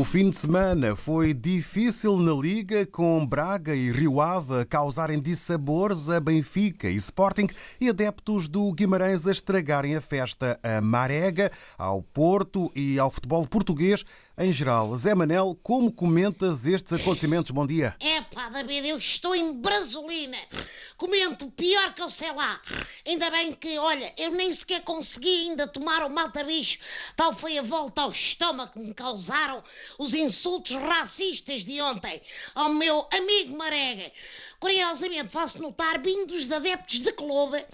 O fim de semana foi difícil na Liga, com Braga e Rio Ave causarem dissabores a Benfica e Sporting e adeptos do Guimarães a estragarem a festa a Marega, ao Porto e ao futebol português em geral. Zé Manel, como comentas estes acontecimentos? Bom dia. É pá, David, eu estou em Brasolina. Comento pior que eu sei lá. Ainda bem que, olha, eu nem sequer consegui ainda tomar o malta-bicho. Tal foi a volta ao estômago que me causaram os insultos racistas de ontem ao meu amigo Marega. Curiosamente, faço notar vindos de adeptos de clube,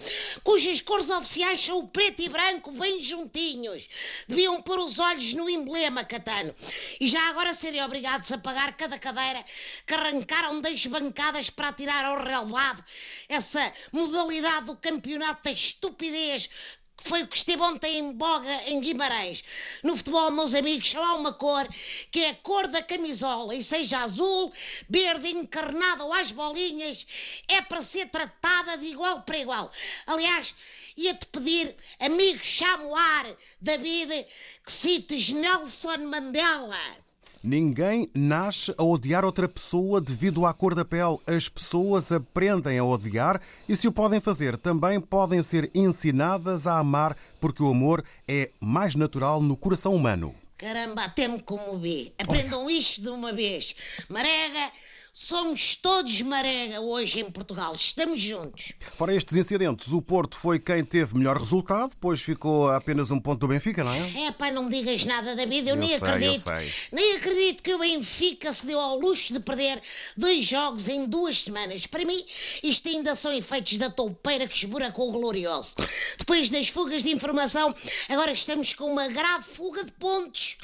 cujas cores oficiais são o preto e branco bem juntinhos. Deviam pôr os olhos no emblema, Catano. E já agora serem obrigados a pagar cada cadeira que arrancaram das bancadas para tirar ao relevado essa modalidade do campeonato da estupidez que foi o que esteve ontem em boga em Guimarães. No futebol, meus amigos, só há uma cor, que é a cor da camisola, e seja azul, verde, encarnada ou às bolinhas, é para ser tratada de igual para igual. Aliás, ia-te pedir, amigo Chamoar, David, que cites Nelson Mandela. Ninguém nasce a odiar outra pessoa devido à cor da pele. As pessoas aprendem a odiar e, se o podem fazer, também podem ser ensinadas a amar, porque o amor é mais natural no coração humano. Caramba, até me comovi. Aprendam isto de uma vez. Marega, Somos todos marega hoje em Portugal, estamos juntos. Fora estes incidentes, o Porto foi quem teve melhor resultado, pois ficou a apenas um ponto do Benfica, não é? É, pai, não me digas nada, David, eu, Eu nem sei, eu acredito. sei. Nem acredito que o Benfica se deu ao luxo de perder dois jogos em duas semanas. Para mim, isto ainda são efeitos da toupeira que esburacou o glorioso. Depois das fugas de informação, agora estamos com uma grave fuga de pontos.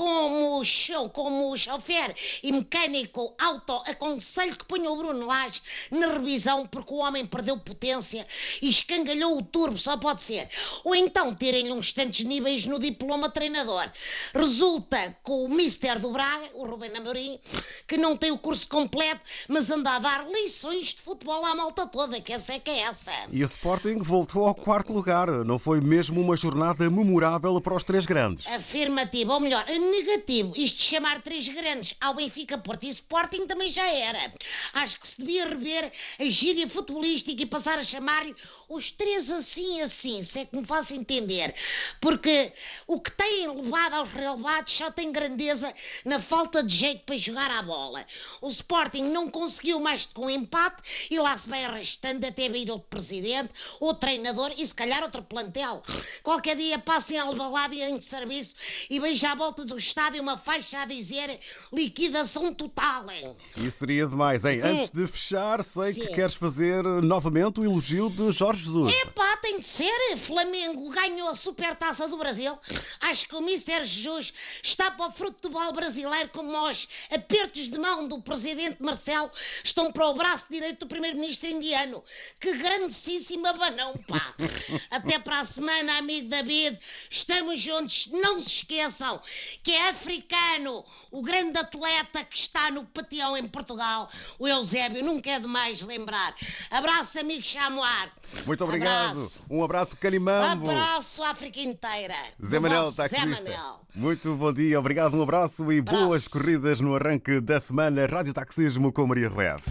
Como show, como o chofer e mecânico auto aconselho que ponha o Bruno Lage na revisão porque o homem perdeu potência e escangalhou o turbo, só pode ser. Ou então terem-lhe uns tantos níveis no diploma treinador. Resulta com o Mister do Braga, o Rubén Amorim, que não tem o curso completo, mas anda a dar lições de futebol à malta toda, que essa é que é essa. E o Sporting voltou ao quarto lugar. Não foi mesmo uma jornada memorável para os três grandes? Afirmativo, ou melhor, negativo. Isto de chamar três grandes ao Benfica, Porto e Sporting também já era. Acho que se devia rever a gíria futebolística e passar a chamar-lhe os três assim assim, se é que me faço entender. Porque o que têm levado aos relevados só tem grandeza na falta de jeito para jogar à bola. O Sporting não conseguiu mais que um empate e lá se vai arrastando até vir outro presidente, outro treinador e se calhar outro plantel. Qualquer dia passem a Alvalade em serviço e vejo à volta do estádio uma faixa a dizer liquidação total. Isso seria demais, hein? Antes de fechar, sei que Sim. queres fazer novamente o elogio de Jorge Jesus. Epá, tem de ser. Flamengo ganhou a Supertaça do Brasil. Acho que o Mister Jesus está para o futebol brasileiro como os apertos de mão do presidente Marcelo estão para o braço direito do primeiro-ministro indiano. Que grandíssimo abanão, pá. Até para a semana, amigo David. Estamos juntos. Não se esqueçam que é africano o grande atleta que está no pateão em Portugal, o Eusébio. Nunca é demais lembrar. Abraço, amigo Chamoar. Muito obrigado. Abraço. Um abraço, Calimambo. Um abraço, África inteira. Zé Manel, taxista. Muito bom dia, obrigado, um abraço e abraço. boas corridas no arranque da semana. Rádio Taxismo com Maria Rueff.